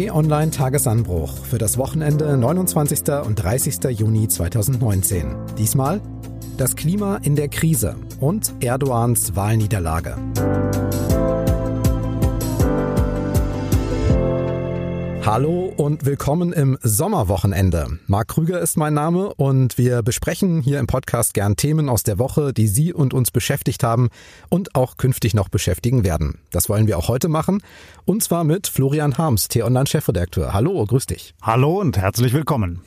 T-Online Tagesanbruch für das Wochenende 29. und 30. Juni 2019. Diesmal das Klima in der Krise und Erdogans Wahlniederlage. Hallo und willkommen im Sommerwochenende. Marc Krüger ist mein Name und wir besprechen hier im Podcast gern Themen aus der Woche, die Sie und uns beschäftigt haben und auch künftig noch beschäftigen werden. Das wollen wir auch heute machen und zwar mit Florian Harms, T-Online-Chefredakteur. Hallo, grüß dich. Hallo und herzlich willkommen.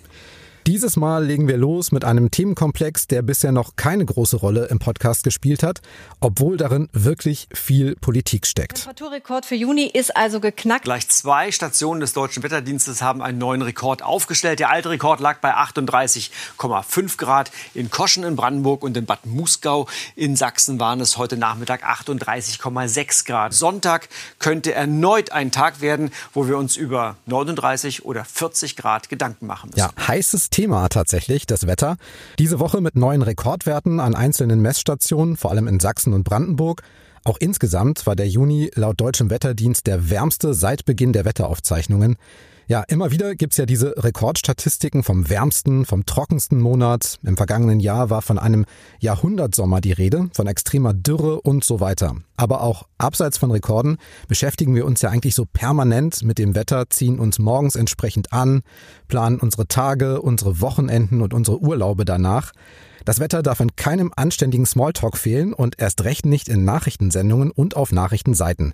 Dieses Mal legen wir los mit einem Themenkomplex, der bisher noch keine große Rolle im Podcast gespielt hat, obwohl darin wirklich viel Politik steckt. Der Temperaturrekord für Juni ist also geknackt. Gleich zwei Stationen des Deutschen Wetterdienstes haben einen neuen Rekord aufgestellt. Der alte Rekord lag bei 38,5 Grad. In Koschen in Brandenburg und in Bad Muskau in Sachsen waren es heute Nachmittag 38,6 Grad. Sonntag könnte erneut ein Tag werden, wo wir uns über 39 oder 40 Grad Gedanken machen müssen. Ja, heißes Thema tatsächlich, das Wetter. Diese Woche mit neuen Rekordwerten an einzelnen Messstationen, vor allem in Sachsen und Brandenburg. Auch insgesamt war der Juni laut deutschem Wetterdienst der wärmste seit Beginn der Wetteraufzeichnungen. Ja, immer wieder gibt's ja diese Rekordstatistiken vom wärmsten, vom trockensten Monat. Im vergangenen Jahr war von einem Jahrhundertsommer die Rede, von extremer Dürre und so weiter. Aber auch abseits von Rekorden beschäftigen wir uns ja eigentlich so permanent mit dem Wetter, ziehen uns morgens entsprechend an, planen unsere Tage, unsere Wochenenden und unsere Urlaube danach. Das Wetter darf in keinem anständigen Smalltalk fehlen und erst recht nicht in Nachrichtensendungen und auf Nachrichtenseiten.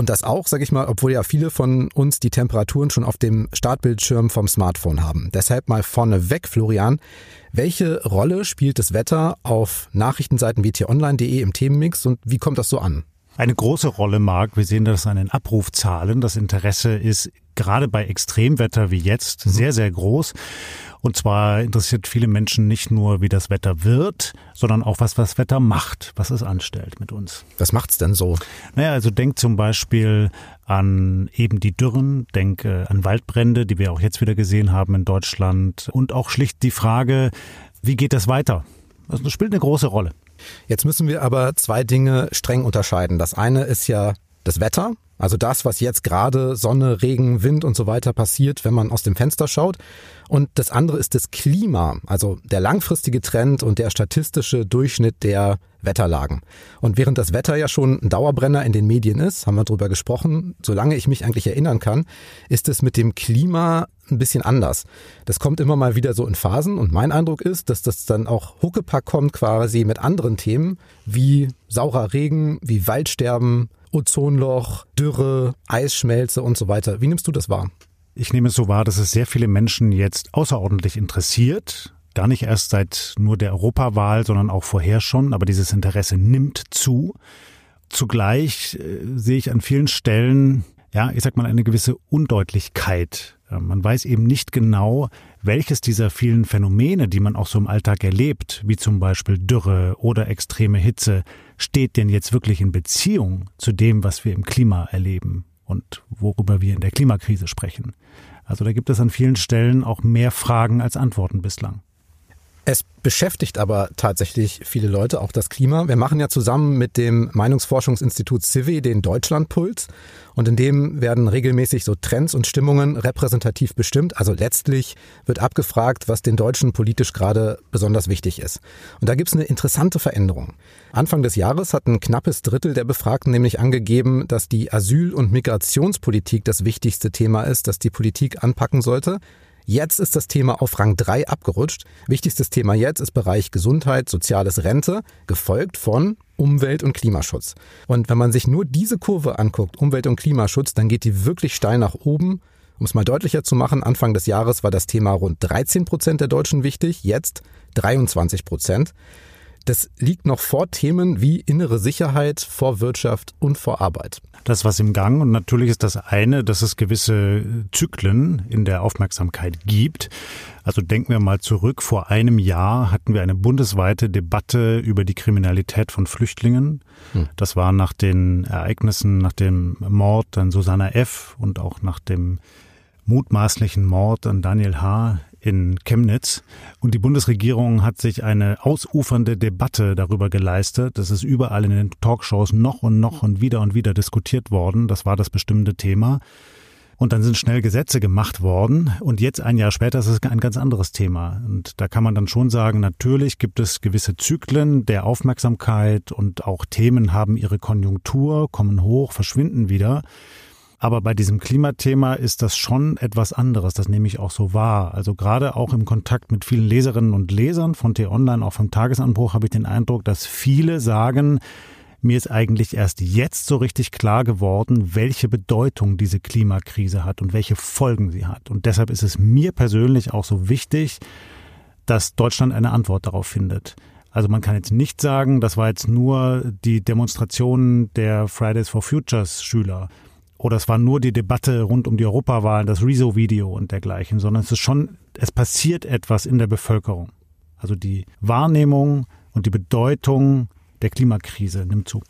Und das auch, sage ich mal, obwohl ja viele von uns die Temperaturen schon auf dem Startbildschirm vom Smartphone haben. Deshalb mal vorneweg, Florian, welche Rolle spielt das Wetter auf Nachrichtenseiten wie t-online.de im Themenmix und wie kommt das so an? Eine große Rolle, Marc. Wir sehen das an den Abrufzahlen. Das Interesse ist gerade bei Extremwetter wie jetzt mhm. sehr, sehr groß. Und zwar interessiert viele Menschen nicht nur, wie das Wetter wird, sondern auch, was das Wetter macht, was es anstellt mit uns. Was macht's denn so? Naja, also denk zum Beispiel an eben die Dürren, denk äh, an Waldbrände, die wir auch jetzt wieder gesehen haben in Deutschland und auch schlicht die Frage, wie geht das weiter? Also das spielt eine große Rolle. Jetzt müssen wir aber zwei Dinge streng unterscheiden. Das eine ist ja das Wetter, also das, was jetzt gerade Sonne, Regen, Wind und so weiter passiert, wenn man aus dem Fenster schaut. Und das andere ist das Klima, also der langfristige Trend und der statistische Durchschnitt der Wetterlagen. Und während das Wetter ja schon ein Dauerbrenner in den Medien ist, haben wir drüber gesprochen, solange ich mich eigentlich erinnern kann, ist es mit dem Klima ein bisschen anders. Das kommt immer mal wieder so in Phasen und mein Eindruck ist, dass das dann auch Huckepack kommt quasi mit anderen Themen wie saurer Regen, wie Waldsterben, Ozonloch, Dürre, Eisschmelze und so weiter. Wie nimmst du das wahr? Ich nehme es so wahr, dass es sehr viele Menschen jetzt außerordentlich interessiert. Gar nicht erst seit nur der Europawahl, sondern auch vorher schon. Aber dieses Interesse nimmt zu. Zugleich äh, sehe ich an vielen Stellen, ja, ich sag mal, eine gewisse Undeutlichkeit. Äh, man weiß eben nicht genau, welches dieser vielen Phänomene, die man auch so im Alltag erlebt, wie zum Beispiel Dürre oder extreme Hitze, steht denn jetzt wirklich in Beziehung zu dem, was wir im Klima erleben und worüber wir in der Klimakrise sprechen. Also da gibt es an vielen Stellen auch mehr Fragen als Antworten bislang. Es beschäftigt aber tatsächlich viele Leute, auch das Klima. Wir machen ja zusammen mit dem Meinungsforschungsinstitut CIVI den Deutschlandpuls und in dem werden regelmäßig so Trends und Stimmungen repräsentativ bestimmt. Also letztlich wird abgefragt, was den Deutschen politisch gerade besonders wichtig ist. Und da gibt es eine interessante Veränderung. Anfang des Jahres hat ein knappes Drittel der Befragten nämlich angegeben, dass die Asyl- und Migrationspolitik das wichtigste Thema ist, das die Politik anpacken sollte. Jetzt ist das Thema auf Rang 3 abgerutscht. Wichtigstes Thema jetzt ist Bereich Gesundheit, soziales Rente, gefolgt von Umwelt- und Klimaschutz. Und wenn man sich nur diese Kurve anguckt, Umwelt- und Klimaschutz, dann geht die wirklich steil nach oben. Um es mal deutlicher zu machen, Anfang des Jahres war das Thema rund 13 Prozent der Deutschen wichtig, jetzt 23 Prozent. Das liegt noch vor Themen wie innere Sicherheit, vor Wirtschaft und vor Arbeit. Das was im Gang und natürlich ist das eine, dass es gewisse Zyklen in der Aufmerksamkeit gibt. Also denken wir mal zurück, vor einem Jahr hatten wir eine bundesweite Debatte über die Kriminalität von Flüchtlingen. Hm. Das war nach den Ereignissen, nach dem Mord an Susanna F. und auch nach dem mutmaßlichen Mord an Daniel H in Chemnitz. Und die Bundesregierung hat sich eine ausufernde Debatte darüber geleistet. Das ist überall in den Talkshows noch und noch und wieder und wieder diskutiert worden. Das war das bestimmte Thema. Und dann sind schnell Gesetze gemacht worden. Und jetzt ein Jahr später ist es ein ganz anderes Thema. Und da kann man dann schon sagen, natürlich gibt es gewisse Zyklen der Aufmerksamkeit und auch Themen haben ihre Konjunktur, kommen hoch, verschwinden wieder. Aber bei diesem Klimathema ist das schon etwas anderes. Das nehme ich auch so wahr. Also gerade auch im Kontakt mit vielen Leserinnen und Lesern von T-Online, auch vom Tagesanbruch, habe ich den Eindruck, dass viele sagen, mir ist eigentlich erst jetzt so richtig klar geworden, welche Bedeutung diese Klimakrise hat und welche Folgen sie hat. Und deshalb ist es mir persönlich auch so wichtig, dass Deutschland eine Antwort darauf findet. Also man kann jetzt nicht sagen, das war jetzt nur die Demonstration der Fridays for Futures Schüler oder es war nur die Debatte rund um die Europawahl, das Rezo-Video und dergleichen, sondern es ist schon, es passiert etwas in der Bevölkerung. Also die Wahrnehmung und die Bedeutung der Klimakrise nimmt zu.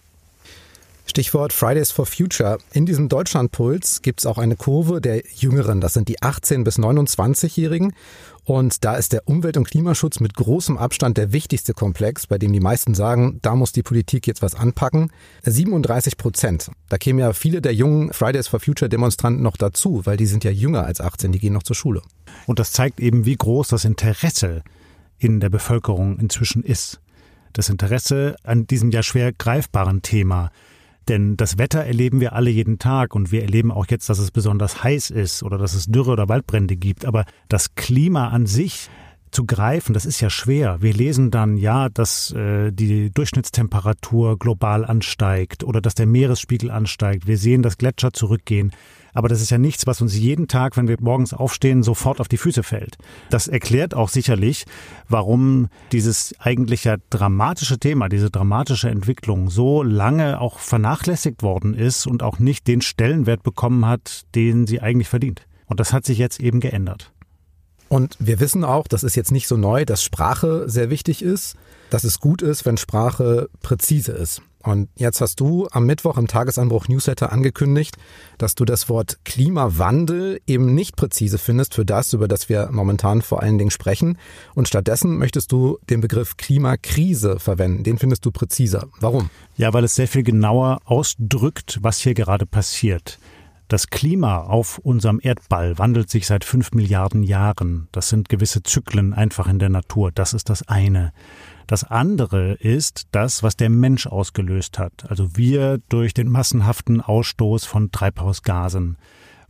Stichwort Fridays for Future. In diesem Deutschlandpuls gibt es auch eine Kurve der Jüngeren. Das sind die 18- bis 29-Jährigen. Und da ist der Umwelt- und Klimaschutz mit großem Abstand der wichtigste Komplex, bei dem die meisten sagen, da muss die Politik jetzt was anpacken. 37 Prozent. Da kämen ja viele der jungen Fridays for Future Demonstranten noch dazu, weil die sind ja jünger als 18, die gehen noch zur Schule. Und das zeigt eben, wie groß das Interesse in der Bevölkerung inzwischen ist das Interesse an diesem ja schwer greifbaren Thema. Denn das Wetter erleben wir alle jeden Tag und wir erleben auch jetzt, dass es besonders heiß ist oder dass es Dürre oder Waldbrände gibt. Aber das Klima an sich zu greifen, das ist ja schwer. Wir lesen dann ja, dass äh, die Durchschnittstemperatur global ansteigt oder dass der Meeresspiegel ansteigt. Wir sehen, dass Gletscher zurückgehen. Aber das ist ja nichts, was uns jeden Tag, wenn wir morgens aufstehen, sofort auf die Füße fällt. Das erklärt auch sicherlich, warum dieses eigentlich ja dramatische Thema, diese dramatische Entwicklung so lange auch vernachlässigt worden ist und auch nicht den Stellenwert bekommen hat, den sie eigentlich verdient. Und das hat sich jetzt eben geändert. Und wir wissen auch, das ist jetzt nicht so neu, dass Sprache sehr wichtig ist, dass es gut ist, wenn Sprache präzise ist. Und jetzt hast du am Mittwoch im Tagesanbruch Newsletter angekündigt, dass du das Wort Klimawandel eben nicht präzise findest für das, über das wir momentan vor allen Dingen sprechen. Und stattdessen möchtest du den Begriff Klimakrise verwenden. Den findest du präziser. Warum? Ja, weil es sehr viel genauer ausdrückt, was hier gerade passiert. Das Klima auf unserem Erdball wandelt sich seit fünf Milliarden Jahren. Das sind gewisse Zyklen einfach in der Natur. Das ist das eine. Das andere ist das, was der Mensch ausgelöst hat. Also wir durch den massenhaften Ausstoß von Treibhausgasen.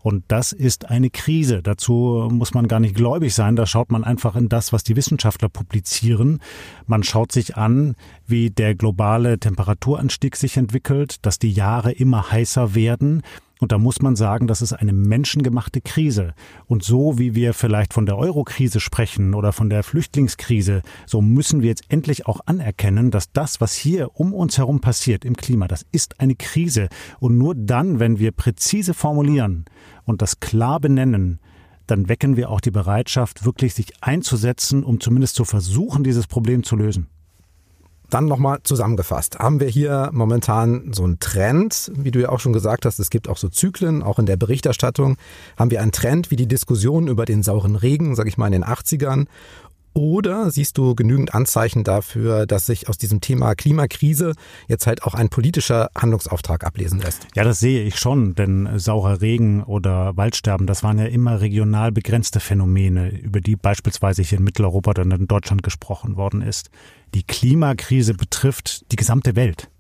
Und das ist eine Krise. Dazu muss man gar nicht gläubig sein. Da schaut man einfach in das, was die Wissenschaftler publizieren. Man schaut sich an, wie der globale Temperaturanstieg sich entwickelt, dass die Jahre immer heißer werden und da muss man sagen, das ist eine menschengemachte Krise. Und so wie wir vielleicht von der Eurokrise sprechen oder von der Flüchtlingskrise, so müssen wir jetzt endlich auch anerkennen, dass das, was hier um uns herum passiert im Klima, das ist eine Krise. Und nur dann, wenn wir präzise formulieren und das klar benennen, dann wecken wir auch die Bereitschaft, wirklich sich einzusetzen, um zumindest zu versuchen, dieses Problem zu lösen. Dann nochmal zusammengefasst. Haben wir hier momentan so einen Trend, wie du ja auch schon gesagt hast, es gibt auch so Zyklen, auch in der Berichterstattung. Haben wir einen Trend wie die Diskussion über den sauren Regen, sag ich mal, in den 80ern? Oder siehst du genügend Anzeichen dafür, dass sich aus diesem Thema Klimakrise jetzt halt auch ein politischer Handlungsauftrag ablesen lässt? Ja, das sehe ich schon, denn saurer Regen oder Waldsterben, das waren ja immer regional begrenzte Phänomene, über die beispielsweise hier in Mitteleuropa oder in Deutschland gesprochen worden ist. Die Klimakrise betrifft die gesamte Welt.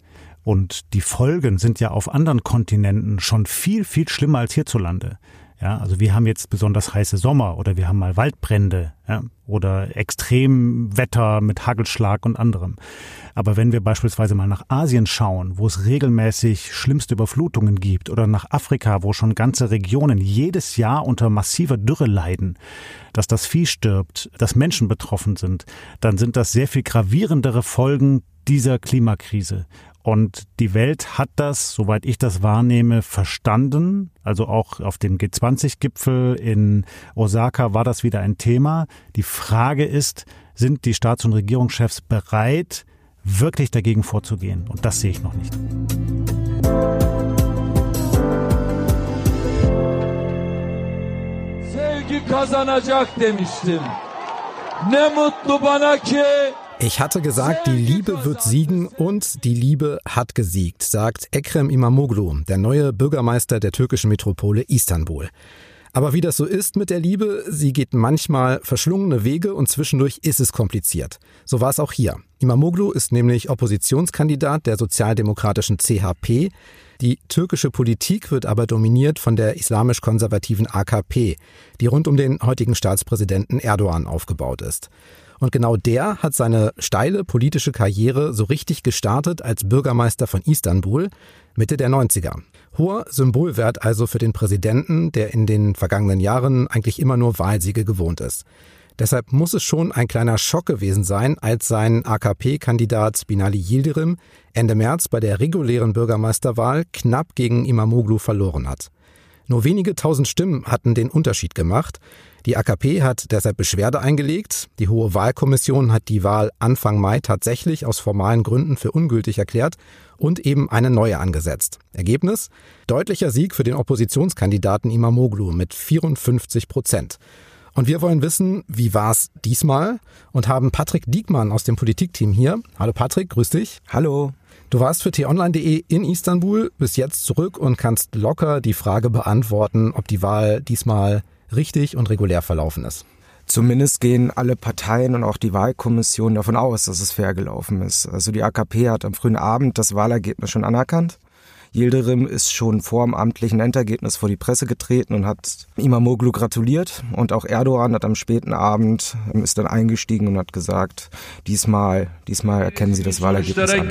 Und die Folgen sind ja auf anderen Kontinenten schon viel, viel schlimmer als hierzulande. Ja, also wir haben jetzt besonders heiße Sommer oder wir haben mal Waldbrände ja, oder Extremwetter mit Hagelschlag und anderem. Aber wenn wir beispielsweise mal nach Asien schauen, wo es regelmäßig schlimmste Überflutungen gibt, oder nach Afrika, wo schon ganze Regionen jedes Jahr unter massiver Dürre leiden, dass das Vieh stirbt, dass Menschen betroffen sind, dann sind das sehr viel gravierendere Folgen dieser Klimakrise. Und die Welt hat das, soweit ich das wahrnehme, verstanden. Also auch auf dem G20-Gipfel in Osaka war das wieder ein Thema. Die Frage ist, sind die Staats- und Regierungschefs bereit, wirklich dagegen vorzugehen? Und das sehe ich noch nicht. Sevgi kazanacak demiştim. Ne mutlu bana ki Ich hatte gesagt, die Liebe wird siegen und die Liebe hat gesiegt, sagt Ekrem Imamoglu, der neue Bürgermeister der türkischen Metropole Istanbul. Aber wie das so ist mit der Liebe, sie geht manchmal verschlungene Wege und zwischendurch ist es kompliziert. So war es auch hier. Imamoglu ist nämlich Oppositionskandidat der sozialdemokratischen CHP. Die türkische Politik wird aber dominiert von der islamisch-konservativen AKP, die rund um den heutigen Staatspräsidenten Erdogan aufgebaut ist. Und genau der hat seine steile politische Karriere so richtig gestartet als Bürgermeister von Istanbul Mitte der 90er. Hoher Symbolwert also für den Präsidenten, der in den vergangenen Jahren eigentlich immer nur Wahlsiege gewohnt ist. Deshalb muss es schon ein kleiner Schock gewesen sein, als sein AKP-Kandidat Binali Yildirim Ende März bei der regulären Bürgermeisterwahl knapp gegen Imamoglu verloren hat. Nur wenige tausend Stimmen hatten den Unterschied gemacht. Die AKP hat deshalb Beschwerde eingelegt. Die Hohe Wahlkommission hat die Wahl Anfang Mai tatsächlich aus formalen Gründen für ungültig erklärt und eben eine neue angesetzt. Ergebnis? Deutlicher Sieg für den Oppositionskandidaten Imamoglu mit 54 Prozent. Und wir wollen wissen, wie war es diesmal und haben Patrick Diekmann aus dem Politikteam hier. Hallo Patrick, grüß dich. Hallo. Du warst für t-online.de in Istanbul, bis jetzt zurück und kannst locker die Frage beantworten, ob die Wahl diesmal richtig und regulär verlaufen ist. Zumindest gehen alle Parteien und auch die Wahlkommission davon aus, dass es fair gelaufen ist. Also die AKP hat am frühen Abend das Wahlergebnis schon anerkannt. Yildirim ist schon vor dem amtlichen Endergebnis vor die Presse getreten und hat Imamoglu gratuliert. Und auch Erdogan hat am späten Abend, ist dann eingestiegen und hat gesagt, diesmal, diesmal erkennen sie das Wahlergebnis an.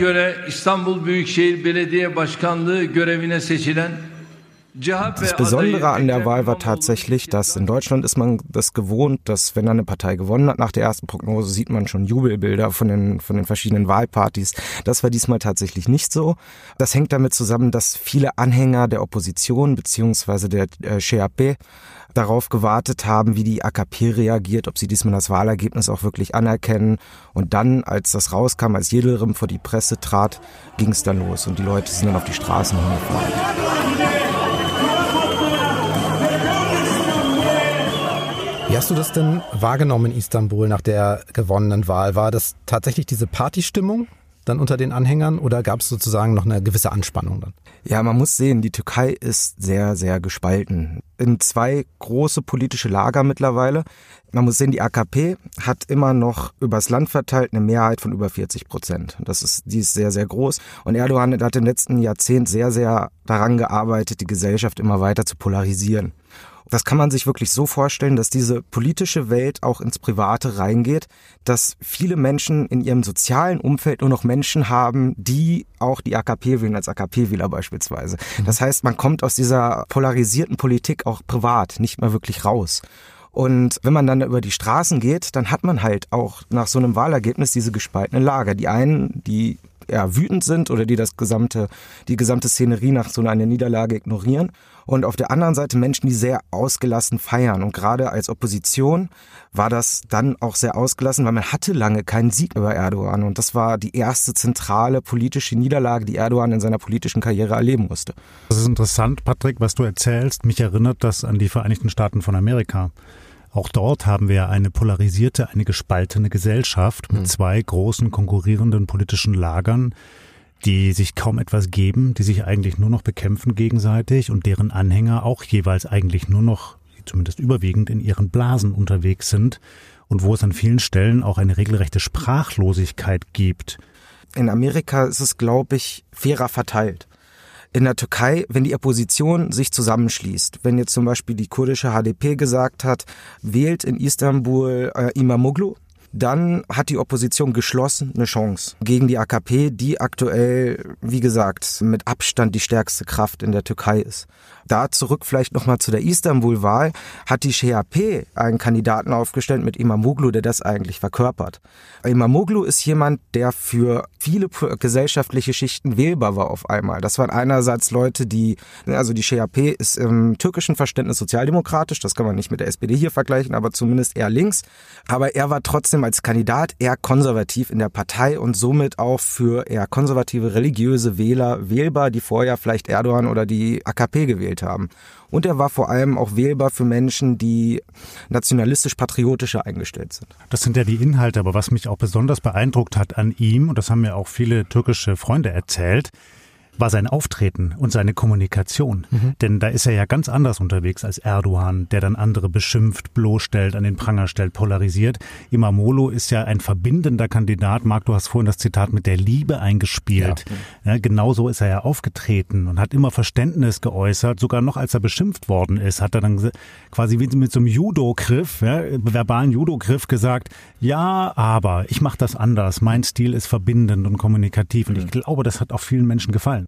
Das Besondere an der Wahl war tatsächlich, dass in Deutschland ist man das gewohnt, dass wenn eine Partei gewonnen hat, nach der ersten Prognose sieht man schon Jubelbilder von den, von den verschiedenen Wahlpartys. Das war diesmal tatsächlich nicht so. Das hängt damit zusammen, dass viele Anhänger der Opposition beziehungsweise der äh, CHP darauf gewartet haben, wie die AKP reagiert, ob sie diesmal das Wahlergebnis auch wirklich anerkennen. Und dann, als das rauskam, als Jedelrim vor die Presse trat, ging es dann los und die Leute sind dann auf die Straßen hingefahren. Hast du das denn wahrgenommen in Istanbul nach der gewonnenen Wahl? War das tatsächlich diese Partystimmung dann unter den Anhängern oder gab es sozusagen noch eine gewisse Anspannung dann? Ja, man muss sehen, die Türkei ist sehr, sehr gespalten. In zwei große politische Lager mittlerweile. Man muss sehen, die AKP hat immer noch übers Land verteilt eine Mehrheit von über 40 Prozent. Das ist, die ist sehr, sehr groß. Und Erdogan hat im letzten Jahrzehnt sehr, sehr daran gearbeitet, die Gesellschaft immer weiter zu polarisieren. Das kann man sich wirklich so vorstellen, dass diese politische Welt auch ins Private reingeht, dass viele Menschen in ihrem sozialen Umfeld nur noch Menschen haben, die auch die AKP wählen, als AKP-Wähler beispielsweise. Mhm. Das heißt, man kommt aus dieser polarisierten Politik auch privat nicht mehr wirklich raus. Und wenn man dann über die Straßen geht, dann hat man halt auch nach so einem Wahlergebnis diese gespaltene Lager. Die einen, die eher wütend sind oder die das gesamte, die gesamte Szenerie nach so einer Niederlage ignorieren. Und auf der anderen Seite Menschen, die sehr ausgelassen feiern. Und gerade als Opposition war das dann auch sehr ausgelassen, weil man hatte lange keinen Sieg über Erdogan. Und das war die erste zentrale politische Niederlage, die Erdogan in seiner politischen Karriere erleben musste. Das ist interessant, Patrick, was du erzählst. Mich erinnert das an die Vereinigten Staaten von Amerika. Auch dort haben wir eine polarisierte, eine gespaltene Gesellschaft mit mhm. zwei großen konkurrierenden politischen Lagern, die sich kaum etwas geben, die sich eigentlich nur noch bekämpfen gegenseitig und deren Anhänger auch jeweils eigentlich nur noch, zumindest überwiegend, in ihren Blasen unterwegs sind und wo es an vielen Stellen auch eine regelrechte Sprachlosigkeit gibt. In Amerika ist es, glaube ich, fairer verteilt in der Türkei, wenn die Opposition sich zusammenschließt, wenn jetzt zum Beispiel die kurdische HDP gesagt hat, wählt in Istanbul äh, Imamoglu, dann hat die Opposition geschlossen eine Chance gegen die AKP, die aktuell, wie gesagt, mit Abstand die stärkste Kraft in der Türkei ist. Da zurück vielleicht nochmal zu der Istanbul-Wahl, hat die CHP einen Kandidaten aufgestellt mit Imamoglu, der das eigentlich verkörpert. Imamoglu ist jemand, der für viele gesellschaftliche Schichten wählbar war auf einmal. Das waren einerseits Leute, die, also die CHP ist im türkischen Verständnis sozialdemokratisch, das kann man nicht mit der SPD hier vergleichen, aber zumindest eher links. Aber er war trotzdem trotzdem als Kandidat eher konservativ in der Partei und somit auch für eher konservative religiöse Wähler wählbar, die vorher vielleicht Erdogan oder die AKP gewählt haben. Und er war vor allem auch wählbar für Menschen, die nationalistisch-patriotischer eingestellt sind. Das sind ja die Inhalte, aber was mich auch besonders beeindruckt hat an ihm, und das haben mir auch viele türkische Freunde erzählt, war sein Auftreten und seine Kommunikation. Mhm. Denn da ist er ja ganz anders unterwegs als Erdogan, der dann andere beschimpft, bloßstellt, an den Pranger stellt, polarisiert. Imamolo ist ja ein verbindender Kandidat. Marc, du hast vorhin das Zitat mit der Liebe eingespielt. Ja. Ja, genauso ist er ja aufgetreten und hat immer Verständnis geäußert. Sogar noch als er beschimpft worden ist, hat er dann quasi wie mit so einem Judo-Griff, ja, verbalen Judo-Griff gesagt, ja, aber ich mache das anders. Mein Stil ist verbindend und kommunikativ. Und ich mhm. glaube, das hat auch vielen Menschen gefallen.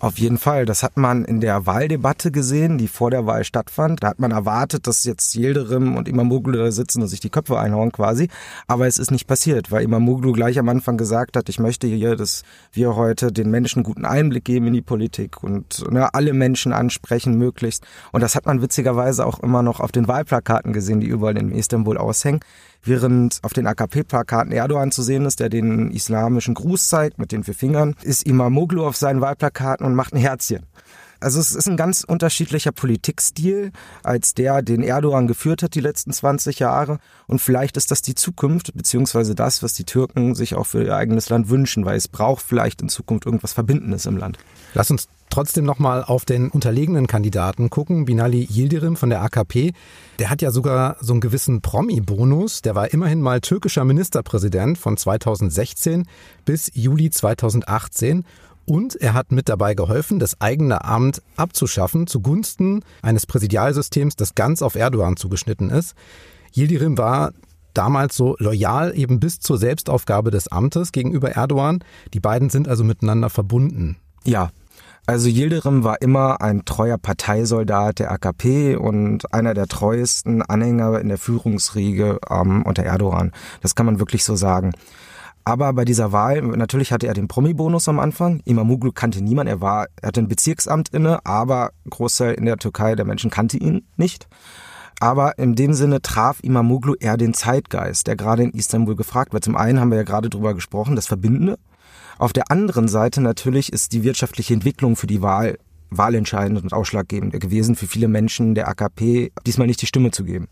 Auf jeden Fall. Das hat man in der Wahldebatte gesehen, die vor der Wahl stattfand. Da hat man erwartet, dass jetzt Yildirim und Imamoglu da sitzen und sich die Köpfe einhauen quasi. Aber es ist nicht passiert, weil Imamoglu gleich am Anfang gesagt hat, ich möchte hier, dass wir heute den Menschen guten Einblick geben in die Politik und ne, alle Menschen ansprechen möglichst. Und das hat man witzigerweise auch immer noch auf den Wahlplakaten gesehen, die überall in Istanbul aushängen während auf den AKP-Plakaten Erdogan zu sehen ist, der den islamischen Gruß zeigt mit den vier Fingern, ist Imamoglu auf seinen Wahlplakaten und macht ein Herzchen. Also es ist ein ganz unterschiedlicher Politikstil als der, den Erdogan geführt hat die letzten 20 Jahre. Und vielleicht ist das die Zukunft, beziehungsweise das, was die Türken sich auch für ihr eigenes Land wünschen, weil es braucht vielleicht in Zukunft irgendwas Verbindendes im Land. Lass uns trotzdem nochmal auf den unterlegenen Kandidaten gucken. Binali Yildirim von der AKP. Der hat ja sogar so einen gewissen Promi-Bonus. Der war immerhin mal türkischer Ministerpräsident von 2016 bis Juli 2018. Und er hat mit dabei geholfen, das eigene Amt abzuschaffen zugunsten eines Präsidialsystems, das ganz auf Erdogan zugeschnitten ist. Yildirim war damals so loyal eben bis zur Selbstaufgabe des Amtes gegenüber Erdogan. Die beiden sind also miteinander verbunden. Ja, also Yildirim war immer ein treuer Parteisoldat der AKP und einer der treuesten Anhänger in der Führungsriege ähm, unter Erdogan. Das kann man wirklich so sagen. Aber bei dieser Wahl, natürlich hatte er den Promi-Bonus am Anfang. Imamoglu kannte niemand. Er war, er hatte ein Bezirksamt inne, aber Großteil in der Türkei der Menschen kannte ihn nicht. Aber in dem Sinne traf Imamoglu eher den Zeitgeist, der gerade in Istanbul gefragt wird. Zum einen haben wir ja gerade drüber gesprochen, das Verbindende. Auf der anderen Seite natürlich ist die wirtschaftliche Entwicklung für die Wahl wahlentscheidend und ausschlaggebend gewesen für viele Menschen der AKP, diesmal nicht die Stimme zu geben.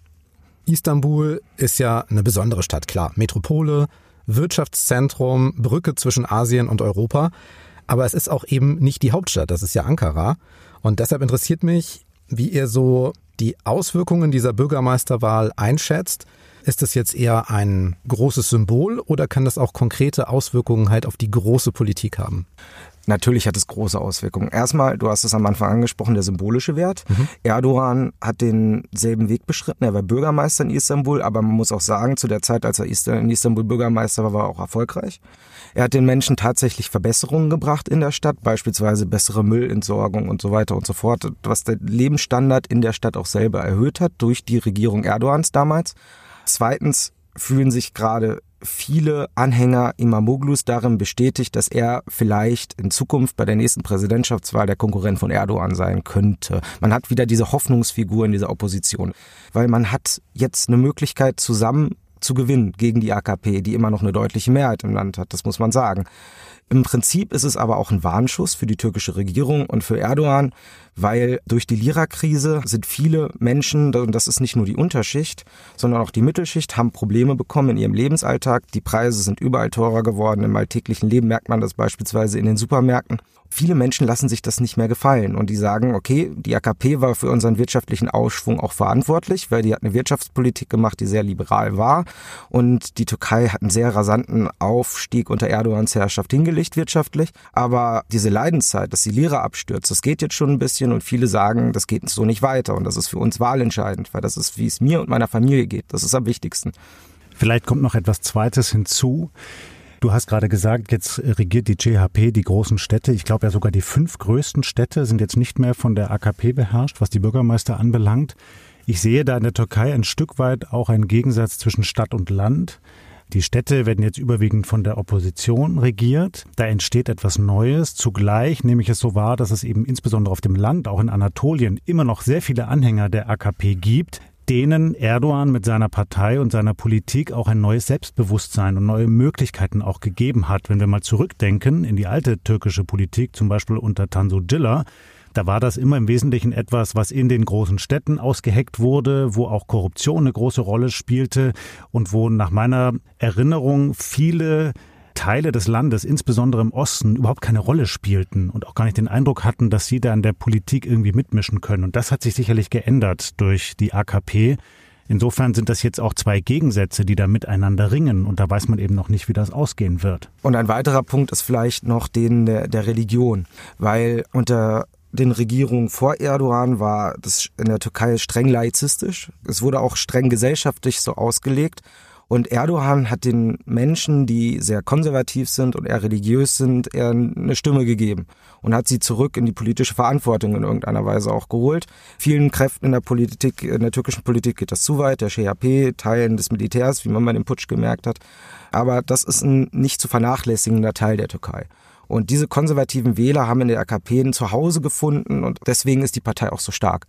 Istanbul ist ja eine besondere Stadt, klar. Metropole, Wirtschaftszentrum, Brücke zwischen Asien und Europa. Aber es ist auch eben nicht die Hauptstadt, das ist ja Ankara. Und deshalb interessiert mich, wie ihr so die Auswirkungen dieser Bürgermeisterwahl einschätzt. Ist das jetzt eher ein großes Symbol oder kann das auch konkrete Auswirkungen halt auf die große Politik haben? Natürlich hat es große Auswirkungen. Erstmal, du hast es am Anfang angesprochen, der symbolische Wert. Mhm. Erdogan hat denselben Weg beschritten. Er war Bürgermeister in Istanbul, aber man muss auch sagen, zu der Zeit, als er in Istanbul Bürgermeister war, war er auch erfolgreich. Er hat den Menschen tatsächlich Verbesserungen gebracht in der Stadt, beispielsweise bessere Müllentsorgung und so weiter und so fort, was der Lebensstandard in der Stadt auch selber erhöht hat durch die Regierung Erdogans damals. Zweitens fühlen sich gerade viele Anhänger Imamoglus darin bestätigt, dass er vielleicht in Zukunft bei der nächsten Präsidentschaftswahl der Konkurrent von Erdogan sein könnte. Man hat wieder diese Hoffnungsfigur in dieser Opposition, weil man hat jetzt eine Möglichkeit zusammen zu gewinnen gegen die AKP, die immer noch eine deutliche Mehrheit im Land hat, das muss man sagen. Im Prinzip ist es aber auch ein Warnschuss für die türkische Regierung und für Erdogan, weil durch die Lira-Krise sind viele Menschen, und das ist nicht nur die Unterschicht, sondern auch die Mittelschicht, haben Probleme bekommen in ihrem Lebensalltag. Die Preise sind überall teurer geworden. Im alltäglichen Leben merkt man das beispielsweise in den Supermärkten. Viele Menschen lassen sich das nicht mehr gefallen und die sagen, okay, die AKP war für unseren wirtschaftlichen Ausschwung auch verantwortlich, weil die hat eine Wirtschaftspolitik gemacht, die sehr liberal war und die Türkei hat einen sehr rasanten Aufstieg unter Erdogans Herrschaft hingelegt wirtschaftlich. Aber diese Leidenszeit, dass die Lira abstürzt, das geht jetzt schon ein bisschen und viele sagen, das geht so nicht weiter und das ist für uns wahlentscheidend, weil das ist, wie es mir und meiner Familie geht. Das ist am wichtigsten. Vielleicht kommt noch etwas Zweites hinzu. Du hast gerade gesagt, jetzt regiert die CHP die großen Städte. Ich glaube ja sogar die fünf größten Städte sind jetzt nicht mehr von der AKP beherrscht, was die Bürgermeister anbelangt. Ich sehe da in der Türkei ein Stück weit auch einen Gegensatz zwischen Stadt und Land. Die Städte werden jetzt überwiegend von der Opposition regiert. Da entsteht etwas Neues. Zugleich nehme ich es so wahr, dass es eben insbesondere auf dem Land, auch in Anatolien, immer noch sehr viele Anhänger der AKP gibt. denen Erdogan mit seiner Partei und seiner Politik auch ein neues Selbstbewusstsein und neue Möglichkeiten auch gegeben hat. Wenn wir mal zurückdenken in die alte türkische Politik, zum Beispiel unter Tansu Ciller, da war das immer im Wesentlichen etwas, was in den großen Städten ausgeheckt wurde, wo auch Korruption eine große Rolle spielte und wo nach meiner Erinnerung viele Teile des Landes, insbesondere im Osten, überhaupt keine Rolle spielten und auch gar nicht den Eindruck hatten, dass sie da in der Politik irgendwie mitmischen können. Und das hat sich sicherlich geändert durch die AKP. Insofern sind das jetzt auch zwei Gegensätze, die da miteinander ringen und da weiß man eben noch nicht, wie das ausgehen wird. Und ein weiterer Punkt ist vielleicht noch den der, der Religion, weil unter den Regierungen vor Erdogan war das in der Türkei streng laizistisch. Es wurde auch streng gesellschaftlich so ausgelegt. Und Erdogan hat den Menschen, die sehr konservativ sind und eher religiös sind, eher eine Stimme gegeben und hat sie zurück in die politische Verantwortung in irgendeiner Weise auch geholt. Vielen Kräften in der Politik, in der türkischen Politik geht das zu weit, der CHP, Teilen des Militärs, wie man bei dem Putsch gemerkt hat. Aber das ist ein nicht zu vernachlässigender Teil der Türkei. Und diese konservativen Wähler haben in der AKP ein Zuhause gefunden und deswegen ist die Partei auch so stark.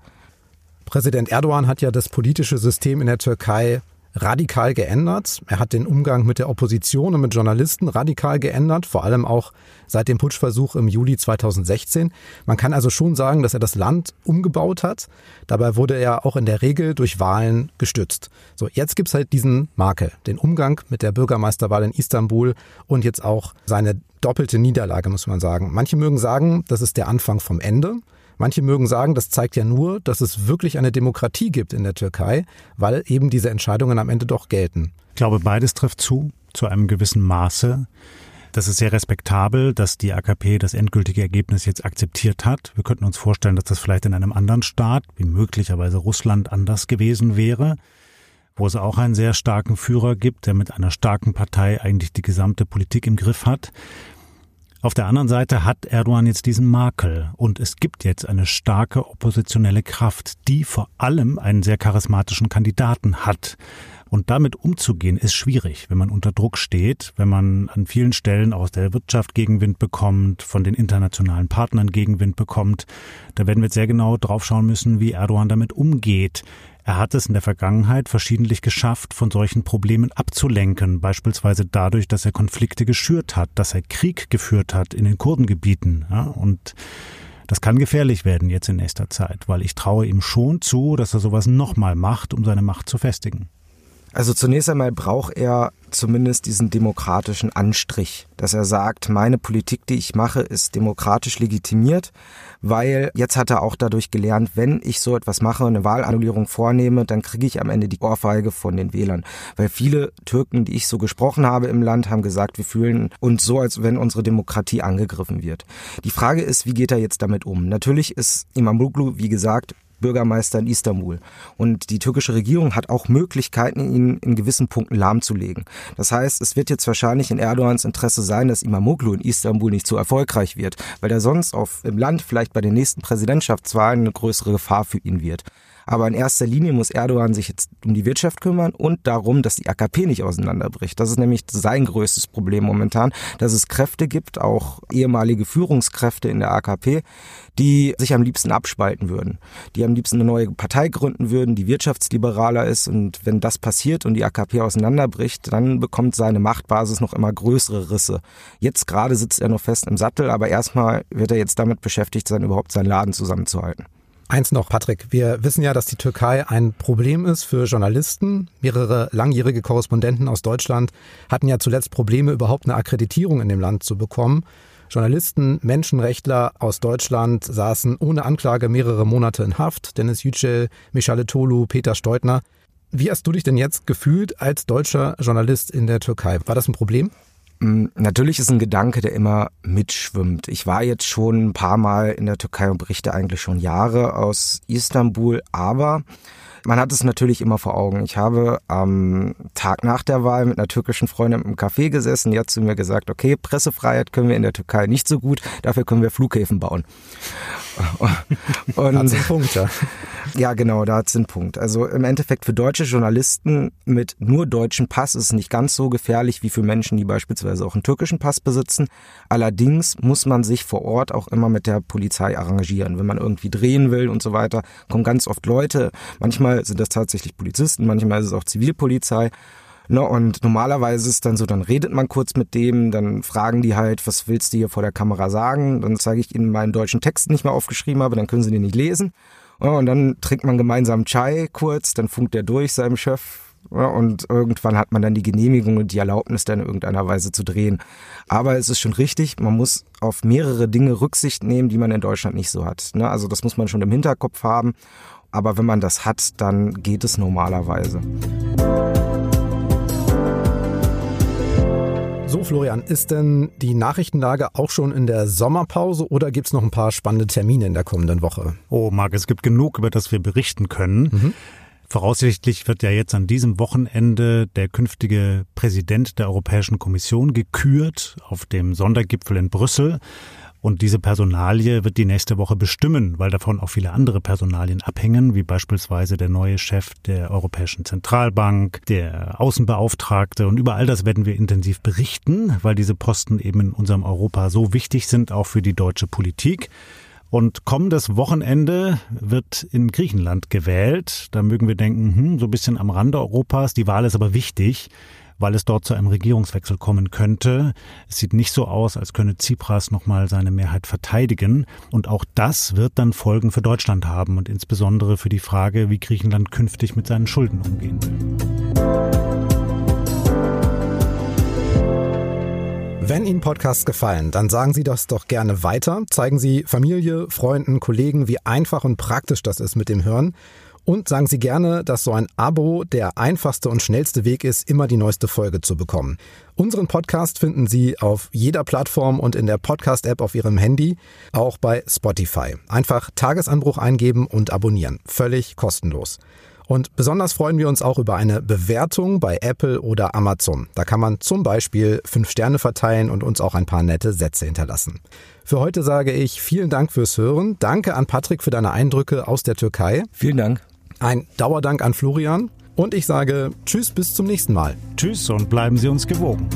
Präsident Erdogan hat ja das politische System in der Türkei radikal geändert. Er hat den Umgang mit der Opposition und mit Journalisten radikal geändert, vor allem auch seit dem Putschversuch im Juli 2016. Man kann also schon sagen, dass er das Land umgebaut hat. Dabei wurde er auch in der Regel durch Wahlen gestützt. So, jetzt gibt's halt diesen Makel, den Umgang mit der Bürgermeisterwahl in Istanbul und jetzt auch seine doppelte Niederlage, muss man sagen. Manche mögen sagen, das ist der Anfang vom Ende. Manche mögen sagen, das zeigt ja nur, dass es wirklich eine Demokratie gibt in der Türkei, weil eben diese Entscheidungen am Ende doch gelten. Ich glaube, beides trifft zu, zu einem gewissen Maße. Das ist sehr respektabel, dass die AKP das endgültige Ergebnis jetzt akzeptiert hat. Wir könnten uns vorstellen, dass das vielleicht in einem anderen Staat, wie möglicherweise Russland, anders gewesen wäre, wo es auch einen sehr starken Führer gibt, der mit einer starken Partei eigentlich die gesamte Politik im Griff hat. Auf der anderen Seite hat Erdogan jetzt diesen Makel und es gibt jetzt eine starke oppositionelle Kraft, die vor allem einen sehr charismatischen Kandidaten hat. Und damit umzugehen ist schwierig, wenn man unter Druck steht, wenn man an vielen Stellen aus der Wirtschaft Gegenwind bekommt, von den internationalen Partnern Gegenwind bekommt. Da werden wir sehr genau draufschauen müssen, wie Erdogan damit umgeht. Er hat es in der Vergangenheit verschiedentlich geschafft, von solchen Problemen abzulenken, beispielsweise dadurch, dass er Konflikte geschürt hat, dass er Krieg geführt hat in den Kurdengebieten. Ja, und das kann gefährlich werden jetzt in nächster Zeit, weil ich traue ihm schon zu, dass er sowas nochmal macht, um seine Macht zu festigen. Also zunächst einmal braucht er zumindest diesen demokratischen Anstrich, dass er sagt, meine Politik, die ich mache, ist demokratisch legitimiert, weil jetzt hat er auch dadurch gelernt, wenn ich so etwas mache, eine Wahlannullierung vornehme, dann kriege ich am Ende die Ohrfeige von den Wählern. Weil viele Türken, die ich so gesprochen habe im Land, haben gesagt, wir fühlen uns so, als wenn unsere Demokratie angegriffen wird. Die Frage ist, wie geht er jetzt damit um? Natürlich ist Imamoglu, wie gesagt, Bürgermeister in Istanbul. Und die türkische Regierung hat auch Möglichkeiten, ihn in gewissen Punkten lahmzulegen. Das heißt, es wird jetzt wahrscheinlich in Erdogans Interesse sein, dass Imamoglu in Istanbul nicht so erfolgreich wird, weil er sonst auf, im Land vielleicht bei den nächsten Präsidentschaftswahlen eine größere Gefahr für ihn wird. Aber in erster Linie muss Erdogan sich jetzt um die Wirtschaft kümmern und darum, dass die AKP nicht auseinanderbricht. Das ist nämlich sein größtes Problem momentan, dass es Kräfte gibt, auch ehemalige Führungskräfte in der AKP, die sich am liebsten abspalten würden, die am liebsten eine neue Partei gründen würden, die wirtschaftsliberaler ist. Und wenn das passiert und die AKP auseinanderbricht, dann bekommt seine Machtbasis noch immer größere Risse. Jetzt gerade sitzt er noch fest im Sattel, aber erstmal wird er jetzt damit beschäftigt sein, überhaupt seinen Laden zusammenzuhalten. Eins noch, Patrick. Wir wissen ja, dass die Türkei ein Problem ist für Journalisten. Mehrere langjährige Korrespondenten aus Deutschland hatten ja zuletzt Probleme, überhaupt eine Akkreditierung in dem Land zu bekommen. Journalisten, Menschenrechtler aus Deutschland saßen ohne Anklage mehrere Monate in Haft. Dennis Yücel, Michale Tolu, Peter Steutner. Wie hast du dich denn jetzt gefühlt als deutscher Journalist in der Türkei? War das ein Problem? Mm, natürlich ist ein Gedanke, der immer mitschwimmt. Ich war jetzt schon ein paar Mal in der Türkei und berichte eigentlich schon Jahre aus Istanbul, aber man hat es natürlich immer vor Augen. Ich habe am Tag nach der Wahl mit einer türkischen Freundin im Café gesessen. Die hat zu mir gesagt, okay, Pressefreiheit können wir in der Türkei nicht so gut, dafür können wir Flughäfen bauen. Und, Punkt, ja. Ja, genau, da hat's den Punkt. Also im Endeffekt für deutsche Journalisten mit nur deutschen Pass ist es nicht ganz so gefährlich wie für Menschen, die beispielsweise auch einen türkischen Pass besitzen. Allerdings muss man sich vor Ort auch immer mit der Polizei arrangieren. Wenn man irgendwie drehen will und so weiter, kommen ganz oft Leute. Manchmal sind das tatsächlich Polizisten, manchmal ist es auch Zivilpolizei. Ne, und normalerweise ist dann so, dann redet man kurz mit dem, dann fragen die halt, was willst du hier vor der Kamera sagen? Dann zeige ich ihnen meinen deutschen Text nicht mehr aufgeschrieben habe, dann können sie den nicht lesen. Ja, und dann trinkt man gemeinsam Chai kurz, dann funkt er durch seinem Chef. Ja, und irgendwann hat man dann die Genehmigung und die Erlaubnis, dann in irgendeiner Weise zu drehen. Aber es ist schon richtig, man muss auf mehrere Dinge Rücksicht nehmen, die man in Deutschland nicht so hat. Ne? Also das muss man schon im Hinterkopf haben. Aber wenn man das hat, dann geht es normalerweise. So, Florian, ist denn die Nachrichtenlage auch schon in der Sommerpause oder gibt es noch ein paar spannende Termine in der kommenden Woche? Oh, Marc, es gibt genug, über das wir berichten können. Mhm. Voraussichtlich wird ja jetzt an diesem Wochenende der künftige Präsident der Europäischen Kommission gekürt auf dem Sondergipfel in Brüssel. Und diese Personalie wird die nächste Woche bestimmen, weil davon auch viele andere Personalien abhängen, wie beispielsweise der neue Chef der Europäischen Zentralbank, der Außenbeauftragte. Und über all das werden wir intensiv berichten, weil diese Posten eben in unserem Europa so wichtig sind, auch für die deutsche Politik. Und kommendes Wochenende wird in Griechenland gewählt. Da mögen wir denken, hm, so ein bisschen am Rande Europas. Die Wahl ist aber wichtig weil es dort zu einem Regierungswechsel kommen könnte. Es sieht nicht so aus, als könne Tsipras nochmal seine Mehrheit verteidigen. Und auch das wird dann Folgen für Deutschland haben und insbesondere für die Frage, wie Griechenland künftig mit seinen Schulden umgehen will. Wenn Ihnen Podcasts gefallen, dann sagen Sie das doch gerne weiter. Zeigen Sie Familie, Freunden, Kollegen, wie einfach und praktisch das ist mit dem Hören. Und sagen Sie gerne, dass so ein Abo der einfachste und schnellste Weg ist, immer die neueste Folge zu bekommen. Unseren Podcast finden Sie auf jeder Plattform und in der Podcast-App auf Ihrem Handy, auch bei Spotify. Einfach Tagesanbruch eingeben und abonnieren. Völlig kostenlos. Und besonders freuen wir uns auch über eine Bewertung bei Apple oder Amazon. Da kann man zum Beispiel fünf Sterne verteilen und uns auch ein paar nette Sätze hinterlassen. Für heute sage ich vielen Dank fürs Hören. Danke an Patrick für deine Eindrücke aus der Türkei. Vielen Dank. Ein Dauerdank an Florian und ich sage Tschüss bis zum nächsten Mal. Tschüss und bleiben Sie uns gewogen.